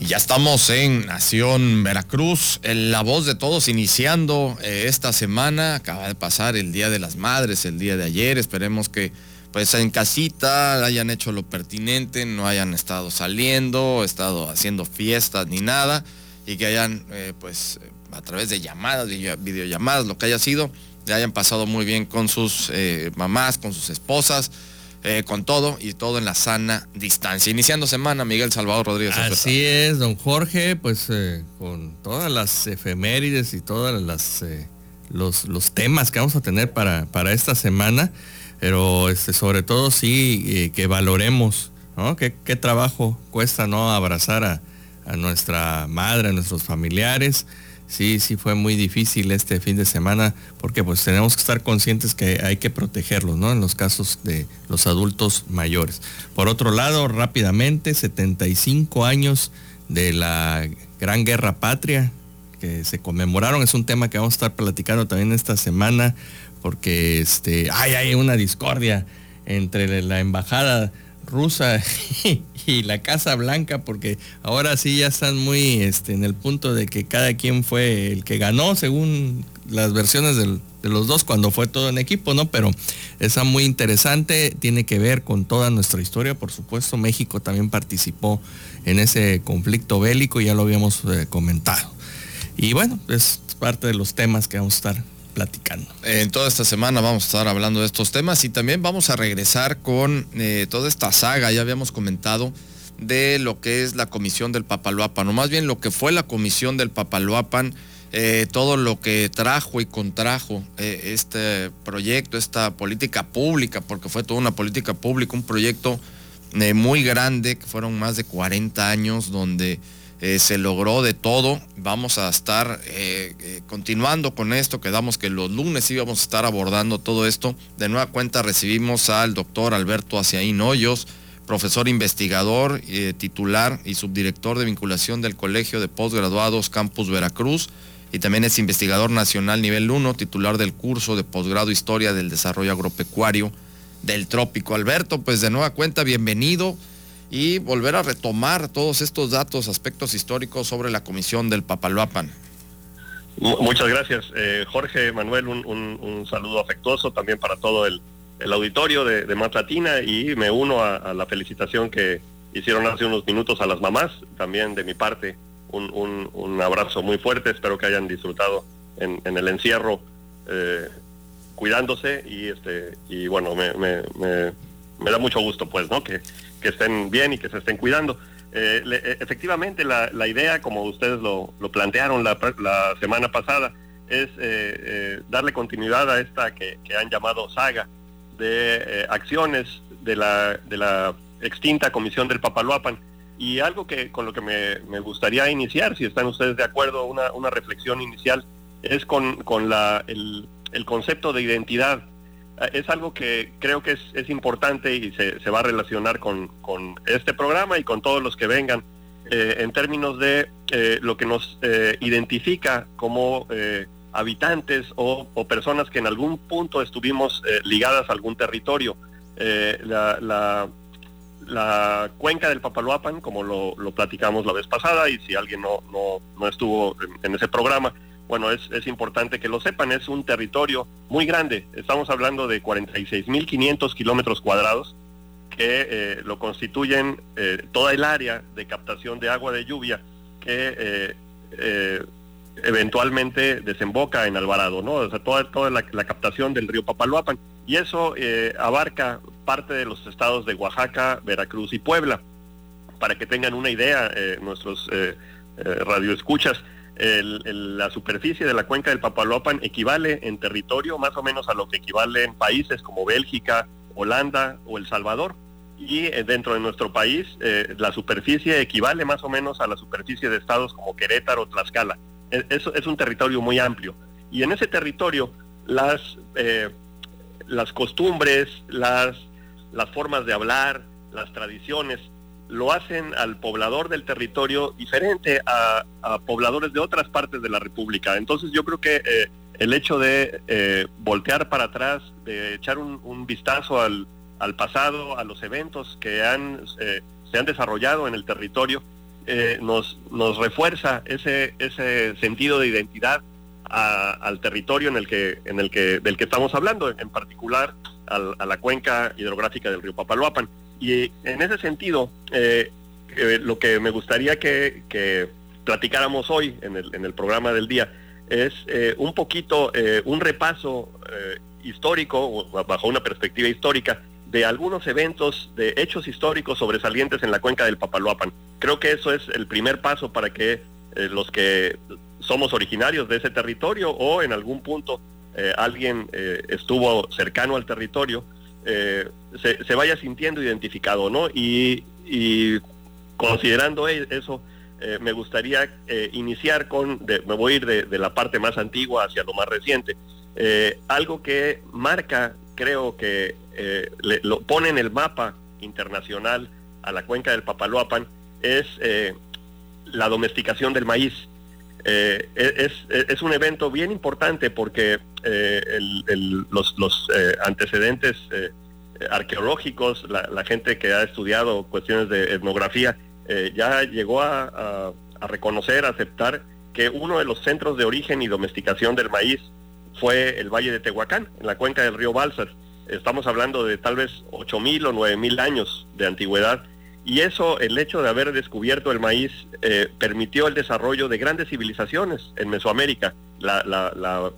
Ya estamos en Nación Veracruz, en la voz de todos iniciando eh, esta semana. Acaba de pasar el Día de las Madres, el día de ayer. Esperemos que pues en casita hayan hecho lo pertinente, no hayan estado saliendo, estado haciendo fiestas ni nada y que hayan eh, pues a través de llamadas, videollamadas, lo que haya sido, le hayan pasado muy bien con sus eh, mamás, con sus esposas eh, con todo y todo en la sana distancia. Iniciando semana, Miguel Salvador Rodríguez. Así es, don Jorge, pues eh, con todas las efemérides y todas las eh, los, los, temas que vamos a tener para, para esta semana, pero este, sobre todo sí que valoremos, ¿no? ¿Qué, trabajo cuesta no abrazar a, a nuestra madre, a nuestros familiares sí, sí fue muy difícil este fin de semana porque pues tenemos que estar conscientes que hay que protegerlos, ¿no? En los casos de los adultos mayores. Por otro lado, rápidamente, 75 años de la Gran Guerra Patria que se conmemoraron, es un tema que vamos a estar platicando también esta semana porque este, hay, hay una discordia entre la embajada rusa y la Casa Blanca, porque ahora sí ya están muy este, en el punto de que cada quien fue el que ganó, según las versiones de los dos, cuando fue todo en equipo, ¿no? Pero esa muy interesante, tiene que ver con toda nuestra historia, por supuesto. México también participó en ese conflicto bélico, ya lo habíamos eh, comentado. Y bueno, es parte de los temas que vamos a estar platicando. En toda esta semana vamos a estar hablando de estos temas y también vamos a regresar con eh, toda esta saga, ya habíamos comentado, de lo que es la comisión del Papaloapan, o más bien lo que fue la comisión del Papaloapan, eh, todo lo que trajo y contrajo eh, este proyecto, esta política pública, porque fue toda una política pública, un proyecto muy grande, que fueron más de 40 años donde eh, se logró de todo. Vamos a estar eh, eh, continuando con esto. Quedamos que los lunes íbamos a estar abordando todo esto. De nueva cuenta recibimos al doctor Alberto Aciaín Hoyos, profesor investigador, titular y subdirector de vinculación del Colegio de Postgraduados Campus Veracruz. Y también es investigador nacional nivel 1, titular del curso de posgrado Historia del Desarrollo Agropecuario del Trópico. Alberto, pues de nueva cuenta, bienvenido y volver a retomar todos estos datos, aspectos históricos sobre la comisión del Papaloapan. Muchas gracias, eh, Jorge Manuel, un, saludo afectuoso también para todo el, auditorio de, de Matlatina y me uno a, la felicitación que hicieron hace unos minutos a las mamás, también de mi parte un, abrazo muy fuerte, espero que hayan disfrutado en, el encierro eh, cuidándose y este y bueno me, me, me, da mucho gusto pues no que que estén bien y que se estén cuidando. Eh, eh, efectivamente, la, idea, como ustedes lo, plantearon la, semana pasada, es eh, darle continuidad a esta que, han llamado saga de acciones de la, de la extinta comisión del Papaloapan. Y algo que con lo que me, gustaría iniciar, si están ustedes de acuerdo, una, reflexión inicial, es con, la, el, el concepto de identidad es algo que creo que es, importante y se, va a relacionar con, este programa y con todos los que vengan eh, en términos de eh, lo que nos eh, identifica como habitantes o, personas que en algún punto estuvimos ligadas a algún territorio. La, cuenca del Papaloapan, como lo, platicamos la vez pasada, y si alguien no, no, estuvo en ese programa, bueno, es, importante que lo sepan, es un territorio muy grande, estamos hablando de 46.500 kilómetros cuadrados que eh, lo constituyen eh, toda el área de captación de agua de lluvia que eh, eventualmente desemboca en Alvarado, ¿no? O sea, toda, toda la, captación del río Papaloapan. Y eso abarca parte de los estados de Oaxaca, Veracruz y Puebla. Para que tengan una idea, nuestros radioescuchas, la superficie de la cuenca del Papaloapan equivale en territorio más o menos a lo que equivale en países como Bélgica, Holanda o El Salvador. Y eh, dentro de nuestro país, eh, la superficie equivale más o menos a la superficie de estados como Querétaro, Tlaxcala. E, es, un territorio muy amplio. Y en ese territorio, las, las costumbres, las, las formas de hablar, las tradiciones, lo hacen al poblador del territorio diferente a, pobladores de otras partes de la República. Entonces yo creo que el hecho de voltear para atrás, de echar un, vistazo al, al, pasado, a los eventos que han, se han desarrollado en el territorio, eh, nos, nos refuerza ese, ese sentido de identidad al territorio en el que, en el que, del que estamos hablando, en particular a la cuenca hidrográfica del río Papaloapan. Y en ese sentido, eh, eh, lo que me gustaría que, platicáramos hoy en el, en el, programa del día es un poquito un repaso histórico, bajo una perspectiva histórica, de algunos eventos, de hechos históricos sobresalientes en la cuenca del Papaloapan. Creo que eso es el primer paso para que eh, los que somos originarios de ese territorio o en algún punto eh, alguien eh, estuvo cercano al territorio, se, vaya sintiendo identificado, ¿no? Y, considerando e, eso, me gustaría iniciar con, me voy a ir de, de, la parte más antigua hacia lo más reciente, algo que marca, creo que eh, lo pone en el mapa internacional a la cuenca del Papaloapan es eh, la domesticación del maíz. Eh, es, es, un evento bien importante porque los, los antecedentes arqueológicos, la, gente que ha estudiado cuestiones de etnografía, ya llegó a, reconocer, a aceptar que uno de los centros de origen y domesticación del maíz fue el Valle de Tehuacán, en la cuenca del río Balsas estamos hablando de tal vez 8.000 o 9.000 años de antigüedad, y eso, el hecho de haber descubierto el maíz, eh, permitió el desarrollo de grandes civilizaciones en Mesoamérica. La, la,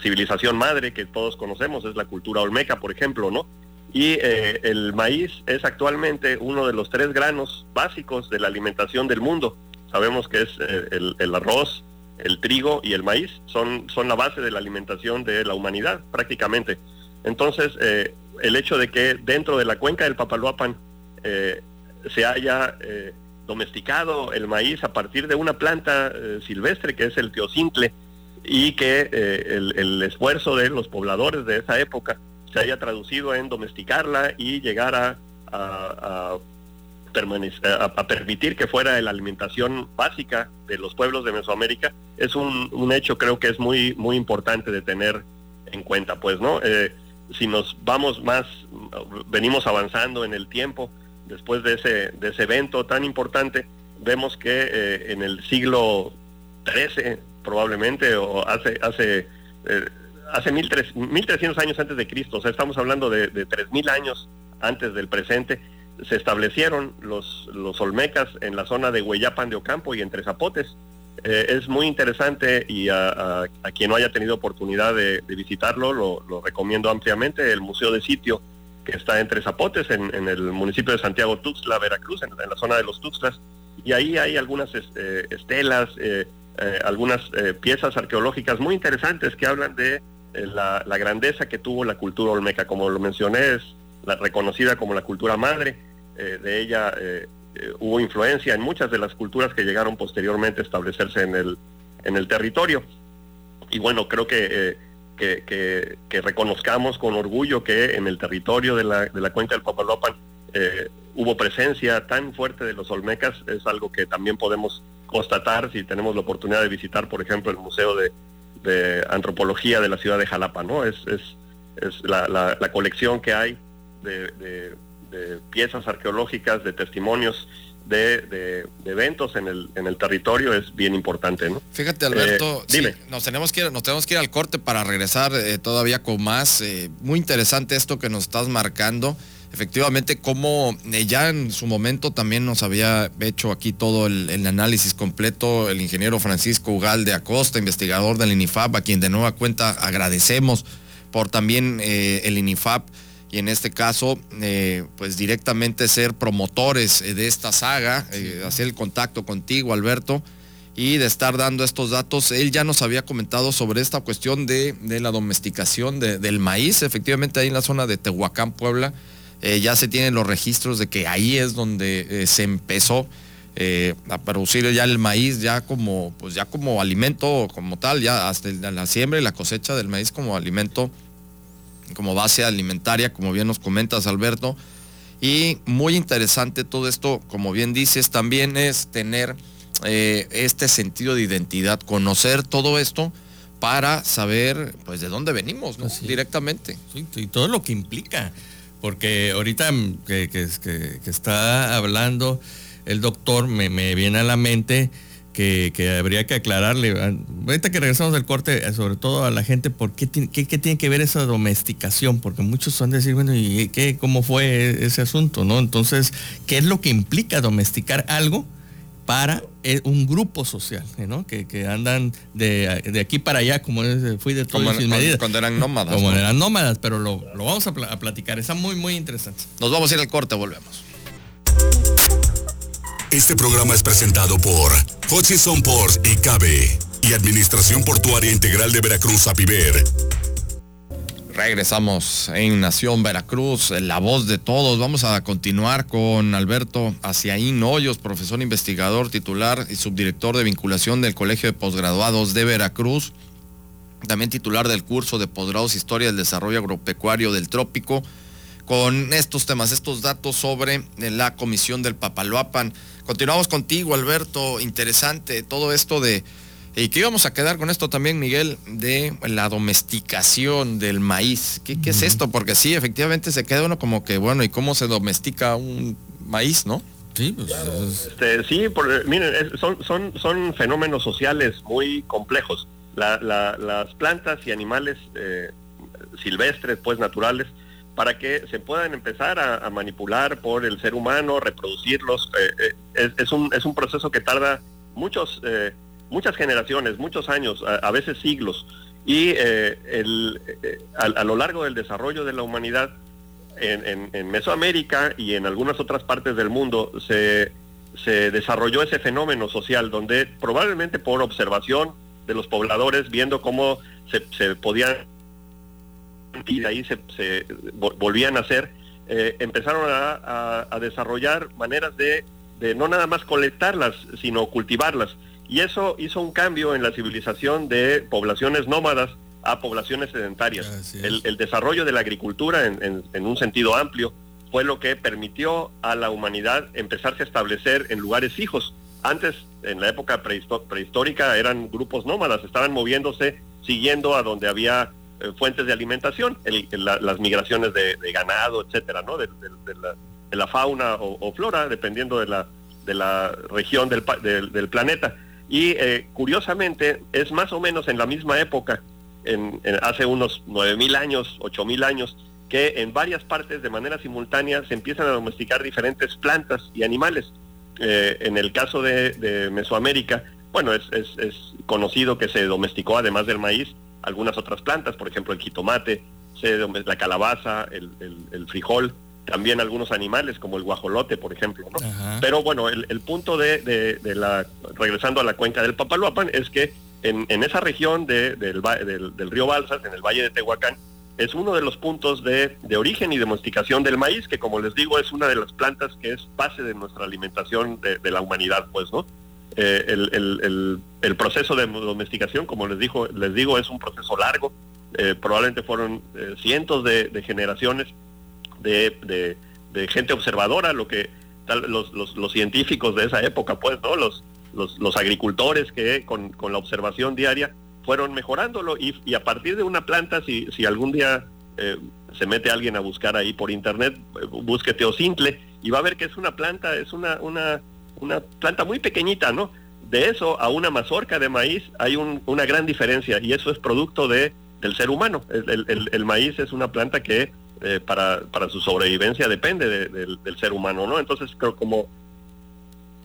civilización madre que todos conocemos es la cultura olmeca, por ejemplo, ¿no? Y eh, el maíz es actualmente uno de los tres granos básicos de la alimentación del mundo. Sabemos que es eh, el, arroz, el trigo y el maíz, son, son la base de la alimentación de la humanidad prácticamente. Entonces, eh, el hecho de que dentro de la cuenca del Papaloapan se haya domesticado el maíz a partir de una planta silvestre que es el teocintle y que el, esfuerzo de los pobladores de esa época se haya traducido en domesticarla y llegar a, a, permitir que fuera la alimentación básica de los pueblos de Mesoamérica, es un, un, hecho creo que es muy, muy importante de tener en cuenta, pues, ¿no? si nos vamos más, venimos avanzando en el tiempo, después de ese, de ese evento tan importante, vemos que eh, en el siglo XIII, probablemente, o hace, hace, eh, hace 1300 años antes de Cristo, o sea, estamos hablando de, de 3000 años antes del presente, se establecieron los, los olmecas en la zona de Hueyapan de Ocampo y entre Zapotes, eh, es muy interesante y a, quien no haya tenido oportunidad de, visitarlo, lo, recomiendo ampliamente, el Museo de Sitio, que está entre Zapotes, en, el municipio de Santiago Tuxtla, Veracruz, en, la zona de los Tuxtlas, y ahí hay algunas este, estelas, eh, eh, algunas piezas arqueológicas muy interesantes que hablan de la, la, grandeza que tuvo la cultura olmeca, como lo mencioné, es la, reconocida como la cultura madre, de ella eh, hubo influencia en muchas de las culturas que llegaron posteriormente a establecerse en el, en el territorio. Y bueno, creo que, eh, que, reconozcamos con orgullo que en el territorio de la, de la cuenca del Papalopan eh, hubo presencia tan fuerte de los olmecas, es algo que también podemos constatar si tenemos la oportunidad de visitar, por ejemplo, el Museo de, Antropología de la ciudad de Jalapa, ¿no? Es, es, es la, la, colección que hay de de piezas arqueológicas, de testimonios de, eventos en el, en el territorio es bien importante, ¿no? Fíjate, Alberto, eh, nos, tenemos que ir, nos tenemos que ir al corte para regresar eh, todavía con más. Eh, muy interesante esto que nos estás marcando. Efectivamente, como ya en su momento también nos había hecho aquí todo el, el, análisis completo el ingeniero Francisco Ugalde Acosta, investigador del INIFAP, a quien de nueva cuenta agradecemos por también el INIFAP y en este caso, eh, pues directamente ser promotores eh, de esta saga, eh, hacer el contacto contigo, Alberto, y de estar dando estos datos. Él ya nos había comentado sobre esta cuestión de, la domesticación del maíz, efectivamente ahí en la zona de Tehuacán, Puebla, ya se tienen los registros de que ahí es donde se empezó eh, a producir ya el maíz ya como, pues ya como alimento como tal, ya hasta la siembra y la cosecha del maíz como alimento, como base alimentaria, como bien nos comentas Alberto. Y muy interesante todo esto, como bien dices, también es tener eh, este sentido de identidad, conocer todo esto para saber pues de dónde venimos, ¿no? Directamente. y todo lo que implica. Porque ahorita que, está hablando el doctor, me, viene a la mente que, habría que aclararle, ahorita que regresamos del corte, eh, sobre todo a la gente, ¿por qué, qué, tiene que ver esa domesticación? Porque muchos van a decir, bueno, ¿y qué, cómo fue ese asunto? ¿no? Entonces, ¿qué es lo que implica domesticar algo? Para eh, un grupo social, ¿no? que, andan de, aquí para allá, como fui de todo sin medidas. Cuando eran nómadas. Como eran nómadas, pero lo, vamos a, a, platicar, está muy, muy interesante. Nos vamos a ir al corte, volvemos. Este programa es presentado por Hutchison Ports y Cabe y Administración Portuaria Integral de Veracruz, APIVER. Regresamos en Nación Veracruz, la voz de todos. Vamos a continuar con Alberto Aciaín Hoyos, profesor investigador titular y subdirector de vinculación del Colegio de Posgraduados de Veracruz, también titular del curso de posgrados Historia del Desarrollo Agropecuario del Trópico, con estos temas, estos datos sobre la comisión del Papaloapan. Continuamos contigo, Alberto. Interesante todo esto de... Y que íbamos a quedar con esto también, Miguel, de la domesticación del maíz. ¿Qué, es esto? Porque sí, efectivamente se queda uno como que, bueno, ¿y cómo se domestica un maíz, no? Sí, pues, este, sí, miren, son, son, son fenómenos sociales muy complejos. las plantas y animales eh, silvestres, pues naturales, para que se puedan empezar a, manipular por el ser humano, reproducirlos. Eh, eh, es, un, es un proceso que tarda muchos, eh, muchas generaciones, muchos años, a, veces siglos. Y el, a, lo largo del desarrollo de la humanidad, en, en, Mesoamérica y en algunas otras partes del mundo, se, se desarrolló ese fenómeno social donde probablemente por observación de los pobladores, viendo cómo se, se podían y de ahí se, volvían a hacer, eh, empezaron a, desarrollar maneras de, no nada más colectarlas, sino cultivarlas. Y eso hizo un cambio en la civilización de poblaciones nómadas a poblaciones sedentarias. El, desarrollo de la agricultura en, un sentido amplio fue lo que permitió a la humanidad empezarse a establecer en lugares fijos. Antes, en la época prehistórica, eran grupos nómadas, estaban moviéndose siguiendo a donde había eh, fuentes de alimentación, las migraciones de, ganado, etcétera, ¿no? De, la, fauna o, flora, dependiendo de la, de la región del, del planeta. Y eh, curiosamente, es más o menos en la misma época, en, hace unos 9.000 años, 8.000 años, que en varias partes de manera simultánea se empiezan a domesticar diferentes plantas y animales. Eh, en el caso de, Mesoamérica, bueno, es, es, conocido que se domesticó, además del maíz, algunas otras plantas, por ejemplo el jitomate, la calabaza, el, frijol, también algunos animales como el guajolote, por ejemplo. Pero bueno, el, punto de, la, regresando a la cuenca del Papaloapan, es que en, esa región del, del, río Balsas, en el valle de Tehuacán, es uno de los puntos de, origen y domesticación del maíz, que como les digo es una de las plantas que es base de nuestra alimentación de, la humanidad, pues, ¿no? Eh, el, proceso de domesticación, como les, dijo, les digo, es un proceso largo. Eh, probablemente fueron eh, cientos de, generaciones de, gente observadora, lo que los, los, científicos de esa época, pues, ¿no? Los, los, agricultores que con, la observación diaria fueron mejorándolo y, a partir de una planta, si, si algún día se mete alguien a buscar ahí por internet, busque teocintle y va a ver que es una planta, es una, una una planta muy pequeñita, ¿no? De eso a una mazorca de maíz hay una gran diferencia y eso es producto de, del ser humano. El, maíz es una planta que eh, para, para, su sobrevivencia depende del, ser humano, ¿no? Entonces creo como...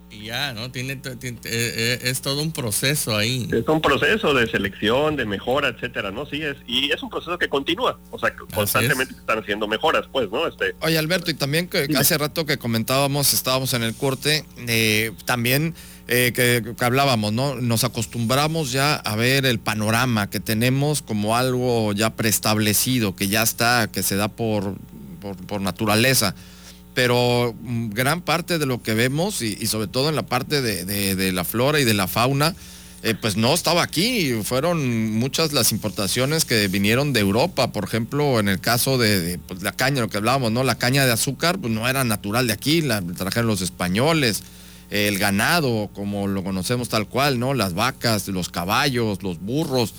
Y ya, ¿no? Tiene, eh, eh, es todo un proceso ahí. Es un proceso de selección, de mejora, etcétera, ¿no? Sí, es, y es un proceso que continúa, o sea, constantemente están haciendo mejoras, pues, ¿no? Este, Oye, Alberto, y también que hace rato que comentábamos, estábamos en el corte, también que, que, hablábamos, ¿no? Nos acostumbramos ya a ver el panorama que tenemos como algo ya preestablecido, que ya está, que se da por, por, por naturaleza pero mm, gran parte de lo que vemos y, sobre todo en la parte de, la flora y de la fauna, eh, pues no estaba aquí. Fueron muchas las importaciones que vinieron de Europa. Por ejemplo, en el caso de, pues, la caña, lo que hablábamos, ¿no? La caña de azúcar, pues no era natural de aquí, la trajeron los españoles. El ganado, como lo conocemos tal cual, ¿no? Las vacas, los caballos, los burros,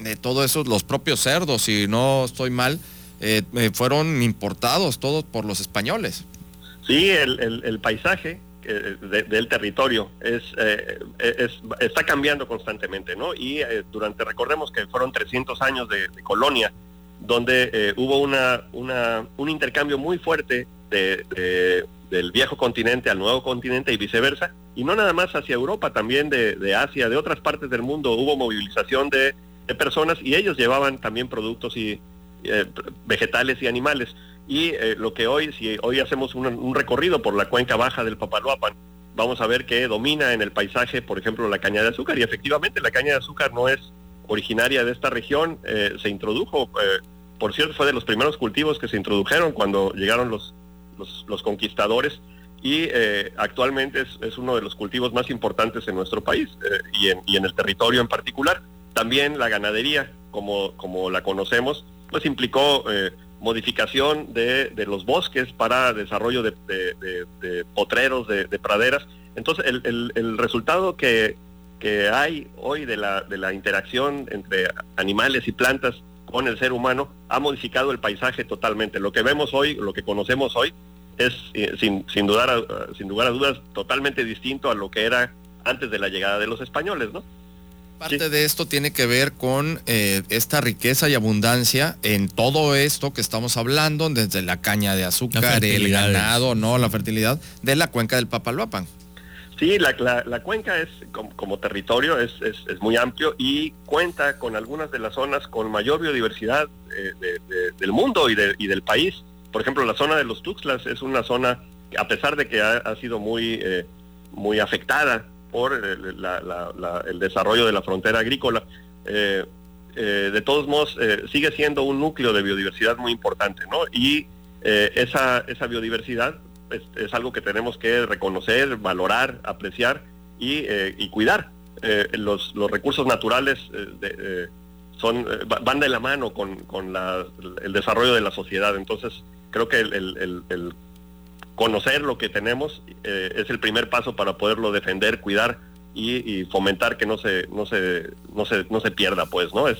de todo eso, los propios cerdos, si no estoy mal, eh, eh, fueron importados todos por los españoles. Sí, el, paisaje eh, del territorio es, está cambiando constantemente, ¿no? Y durante, recordemos que fueron 300 años de, colonia, donde hubo una, un intercambio muy fuerte del viejo continente al nuevo continente y viceversa, y no nada más hacia Europa, también de, Asia, de otras partes del mundo, hubo movilización de, personas y ellos llevaban también productos y vegetales y animales. Y eh, lo que hoy, si hoy hacemos un, recorrido por la cuenca baja del Papaloapan, vamos a ver que domina en el paisaje, por ejemplo, la caña de azúcar. Y efectivamente la caña de azúcar no es originaria de esta región, eh, se introdujo, eh, por cierto, fue de los primeros cultivos que se introdujeron cuando llegaron los, los, conquistadores y actualmente es, uno de los cultivos más importantes en nuestro país y en, y, en, el territorio en particular. También la ganadería, como, como la conocemos, pues implicó modificación de, los bosques para desarrollo de, potreros, de, praderas. Entonces, el, resultado que, hay hoy de la, de la interacción entre animales y plantas con el ser humano ha modificado el paisaje totalmente. Lo que vemos hoy, lo que conocemos hoy, es eh, sin, sin, dudar, sin lugar a dudas totalmente distinto a lo que era antes de la llegada de los españoles, ¿no? Parte de esto tiene que ver con eh, esta riqueza y abundancia en todo esto que estamos hablando, desde la caña de azúcar, el ganado, no, la fertilidad de la cuenca del Papaloapan. Sí, la, cuenca es como, territorio es, muy amplio y cuenta con algunas de las zonas con mayor biodiversidad eh, del mundo y, del país. Por ejemplo, la zona de los Tuxtlas es una zona a pesar de que ha, sido muy, eh, muy afectada por el, desarrollo de la frontera agrícola. Eh, eh, de todos modos, eh, sigue siendo un núcleo de biodiversidad muy importante, ¿no? Y esa, esa biodiversidad es, algo que tenemos que reconocer, valorar, apreciar y, cuidar. Los, los, recursos naturales son, van de la mano con, con el desarrollo de la sociedad. Entonces, creo que el, el conocer lo que tenemos eh, es el primer paso para poderlo defender, cuidar y, fomentar que no se, no se, no se, no se pierda, pues, ¿no? Es,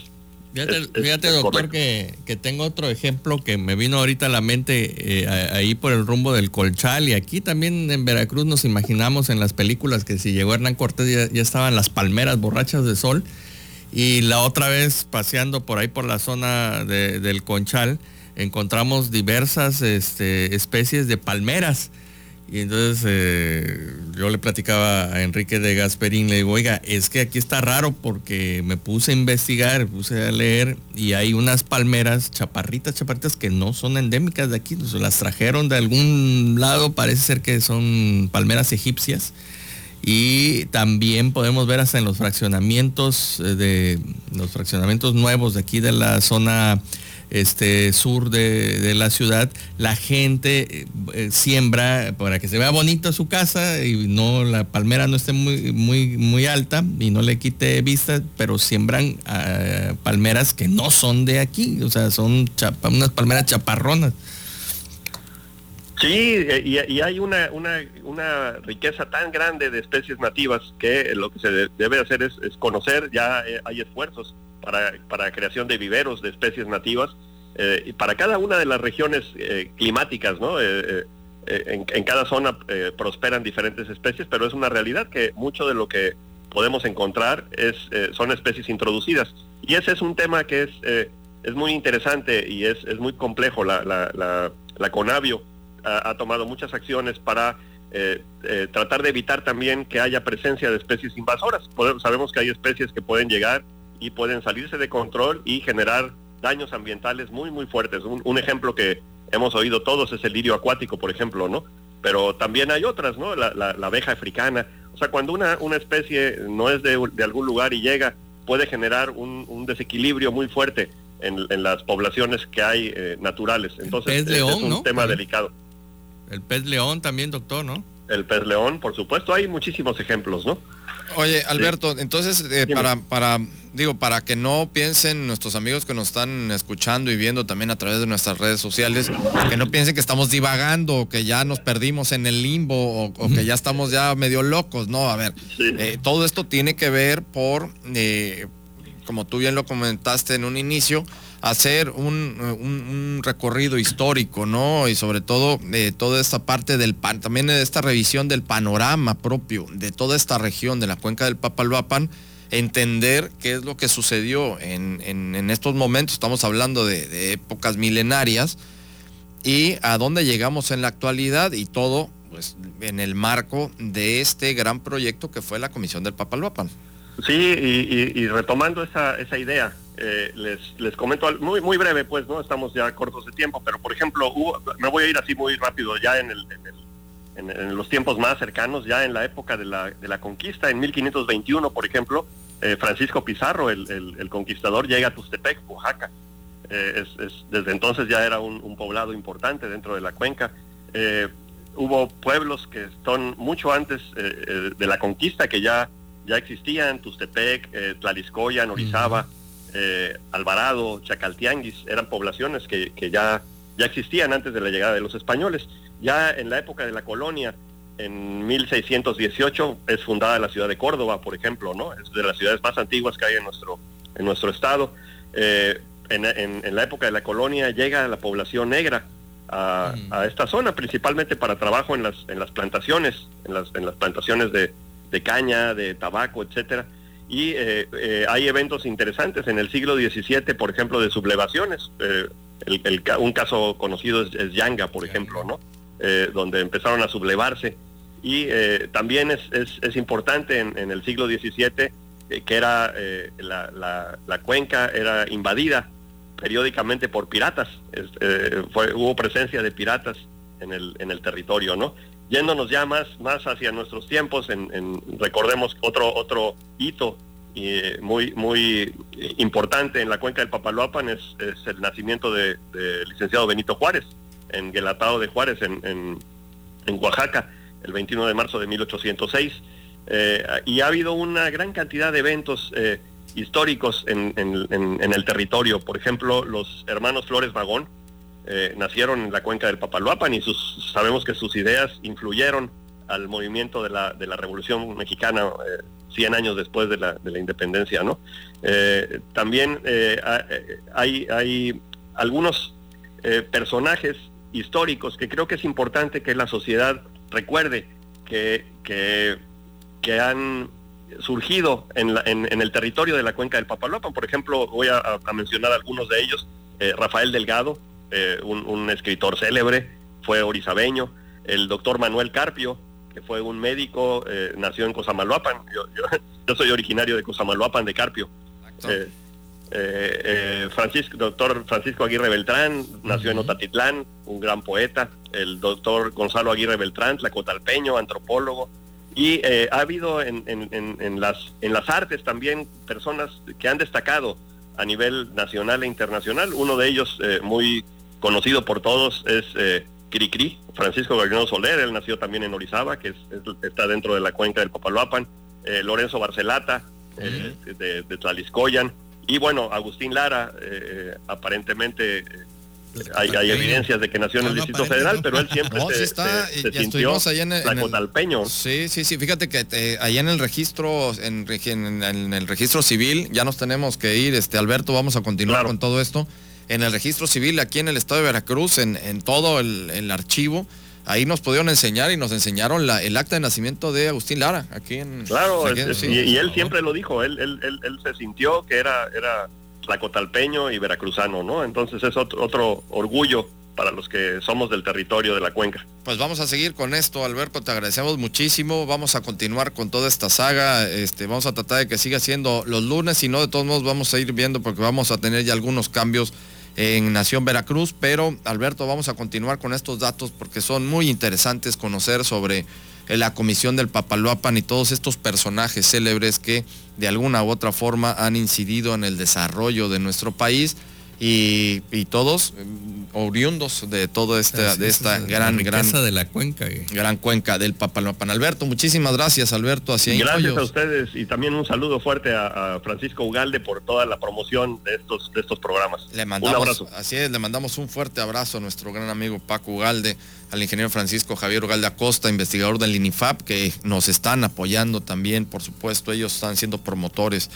Fíjate, doctor, que, tengo otro ejemplo que me vino ahorita a la mente eh, ahí por el rumbo del Colchal y aquí también en Veracruz nos imaginamos en las películas que si llegó Hernán Cortés ya, estaban las palmeras borrachas de sol y la otra vez paseando por ahí por la zona del Conchal encontramos diversas este, especies de palmeras. Y entonces eh, yo le platicaba a Enrique de Gasperín, le digo, oiga, es que aquí está raro porque me puse a investigar, puse a leer y hay unas palmeras chaparritas, chaparritas que no son endémicas de aquí, las trajeron de algún lado, parece ser que son palmeras egipcias. Y también podemos ver hasta en los fraccionamientos eh, de los fraccionamientos nuevos de aquí de la zona este, sur de, la ciudad, la gente eh, siembra para que se vea bonito su casa y no la palmera no esté muy, muy, muy alta y no le quite vista, pero siembran ah, palmeras que no son de aquí, o sea, son unas palmeras chaparronas. Sí, eh, y, hay una, una, riqueza tan grande de especies nativas que lo que se debe hacer es, conocer, ya eh, hay esfuerzos para, para creación de viveros de especies nativas. Eh, y para cada una de las regiones eh, climáticas, ¿no? Eh, en, cada zona prosperan diferentes especies, pero es una realidad que mucho de lo que podemos encontrar es, son especies introducidas. Y ese es un tema que es, es muy interesante y es, es muy complejo. La, la, la, Conavio ha, tomado muchas acciones para tratar de evitar también que haya presencia de especies invasoras. sabemos que hay especies que pueden llegar y pueden salirse de control y generar daños ambientales muy, muy fuertes. Un, ejemplo que hemos oído todos es el lirio acuático, por ejemplo, ¿no? Pero también hay otras, ¿no? La, abeja africana. O sea, cuando una, una especie no es de, algún lugar y llega, puede generar un, desequilibrio muy fuerte en, las poblaciones que hay eh, naturales. Entonces, es, un tema delicado. El pez león también, doctor, ¿no? El pez león, por supuesto, hay muchísimos ejemplos, ¿no? Oye, Alberto, entonces, eh, para, para, digo, para que no piensen nuestros amigos que nos están escuchando y viendo también a través de nuestras redes sociales, que no piensen que estamos divagando, que ya nos perdimos en el limbo o, que ya estamos ya medio locos, no, a ver, eh, todo esto tiene que ver por, eh, como tú bien lo comentaste en un inicio, hacer un, recorrido histórico, ¿no? Y sobre todo eh, toda esta parte del pan, también esta revisión del panorama propio de toda esta región de la cuenca del Papalhuapan, entender qué es lo que sucedió en, estos momentos, estamos hablando de, épocas milenarias, y a dónde llegamos en la actualidad y todo pues en el marco de este gran proyecto que fue la Comisión del Papalhuapan. Sí, y, retomando esa, esa idea, eh, les, les comento muy, muy breve, pues, ¿no? Estamos ya cortos de tiempo, pero por ejemplo, me voy a ir así muy rápido ya en, el, en, los tiempos más cercanos, ya en la época de la, de la conquista, en 1521, por ejemplo, eh, Francisco Pizarro, el, conquistador, llega a Tustepec, Oaxaca. Eh, desde entonces ya era un, poblado importante dentro de la cuenca. hubo pueblos que son mucho antes de la conquista que ya ya existían, Tustepec, eh, Tlaliscoya, Norizaba, eh, Alvarado, Chacaltianguis, eran poblaciones que, ya, ya existían antes de la llegada de los españoles. Ya en la época de la colonia, en 1618, es fundada la ciudad de Córdoba, por ejemplo, ¿no? Es de las ciudades más antiguas que hay en nuestro, en nuestro estado. Eh, en, la época de la colonia llega la población negra a, a, esta zona, principalmente para trabajo en las, en las plantaciones, en las, en las plantaciones de, de caña, de tabaco, etcétera. Y eh, eh, hay eventos interesantes en el siglo XVII, por ejemplo, de sublevaciones. Eh, un caso conocido es, Yanga, por ejemplo, ¿no? donde empezaron a sublevarse. Y también es, es, importante en, el siglo XVII que era la, la, cuenca era invadida periódicamente por piratas. fue, hubo presencia de piratas en el, en el territorio, ¿no? Yéndonos ya más, más hacia nuestros tiempos, en, recordemos otro, otro hito eh, muy, muy importante en la cuenca del Papaloapan es, el nacimiento del licenciado Benito Juárez, en Guelatao de Juárez, en, Oaxaca, el 21 de marzo de 1806. Eh, y ha habido una gran cantidad de eventos eh, históricos en, en, el territorio. Por ejemplo, los hermanos Flores Magón, eh, nacieron en la cuenca del Papaloapan y sus, sabemos que sus ideas influyeron al movimiento de la, de la Revolución Mexicana 100 eh, años después de la, de la independencia. ¿no? Eh, también hay, hay algunos personajes históricos que creo que es importante que la sociedad recuerde que, que, que han surgido en, la, en, el territorio de la cuenca del Papaloapan. Por ejemplo, voy a, a mencionar algunos de ellos. Rafael Delgado, eh, un, escritor célebre, fue orizabeño, el doctor Manuel Carpio, que fue un médico, eh, nació en Cosamaloapan, yo, soy originario de Cosamaloapan de Carpio. Eh, Francisco, doctor Francisco Aguirre Beltrán, nació en Otatitlán, un gran poeta, el doctor Gonzalo Aguirre Beltrán, tlacotalpeño, antropólogo, y ha habido en, en, las, en las artes también personas que han destacado a nivel nacional e internacional, uno de ellos muy conocido por todos es eh, Cricri, Francisco Gallino Soler, él nació también en Orizaba, que está dentro de la cuenca del Papaloapan, eh, Lorenzo Barcelata, eh, de, de, Tlaliscoyan, y bueno, Agustín Lara, eh, aparentemente hay, evidencias de que nació en el Distrito Federal, pero él siempre se, está, sintió allá en, el, Sí, sí, sí, fíjate que allá en el registro, en, en, el registro civil, ya nos tenemos que ir, este Alberto, vamos a continuar con todo esto en el registro civil aquí en el estado de Veracruz, en, todo el, archivo. Ahí nos pudieron enseñar y nos enseñaron la, el acta de nacimiento de Agustín Lara, aquí en... Claro, y, él siempre lo dijo, él, él, él, se sintió que era, era tlacotalpeño y veracruzano, ¿no? Entonces es otro, otro orgullo para los que somos del territorio de la cuenca. Pues vamos a seguir con esto, Alberto, te agradecemos muchísimo, vamos a continuar con toda esta saga, este, vamos a tratar de que siga siendo los lunes, y no de todos modos vamos a ir viendo porque vamos a tener ya algunos cambios en Nación Veracruz, pero Alberto, vamos a continuar con estos datos porque son muy interesantes conocer sobre eh, la comisión del Papaloapan y todos estos personajes célebres que de alguna u otra forma han incidido en el desarrollo de nuestro país y, todos mm, oriundos de todo este, de esta gran, gran, de la cuenca. gran cuenca del Papaloapan. Alberto, muchísimas gracias, Alberto. Hacia gracias a ustedes y también un saludo fuerte a, Francisco Ugalde por toda la promoción de estos, de estos programas. Le mandamos, un abrazo. Así es, le mandamos un fuerte abrazo a nuestro gran amigo Paco Ugalde, al ingeniero Francisco Javier Ugalde Acosta, investigador del INIFAP, que nos están apoyando también, por supuesto, ellos están siendo promotores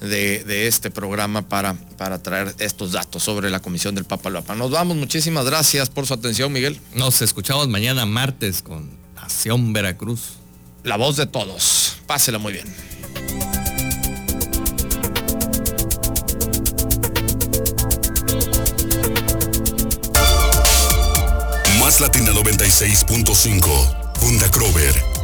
de, este programa para, para traer estos datos sobre la Comisión del Papaloapa. Nos vamos, muchísimas gracias por su atención, Miguel. Nos escuchamos mañana martes con Nación Veracruz. La voz de todos. Pásela muy bien. Más Latina 96.5. Punta Crover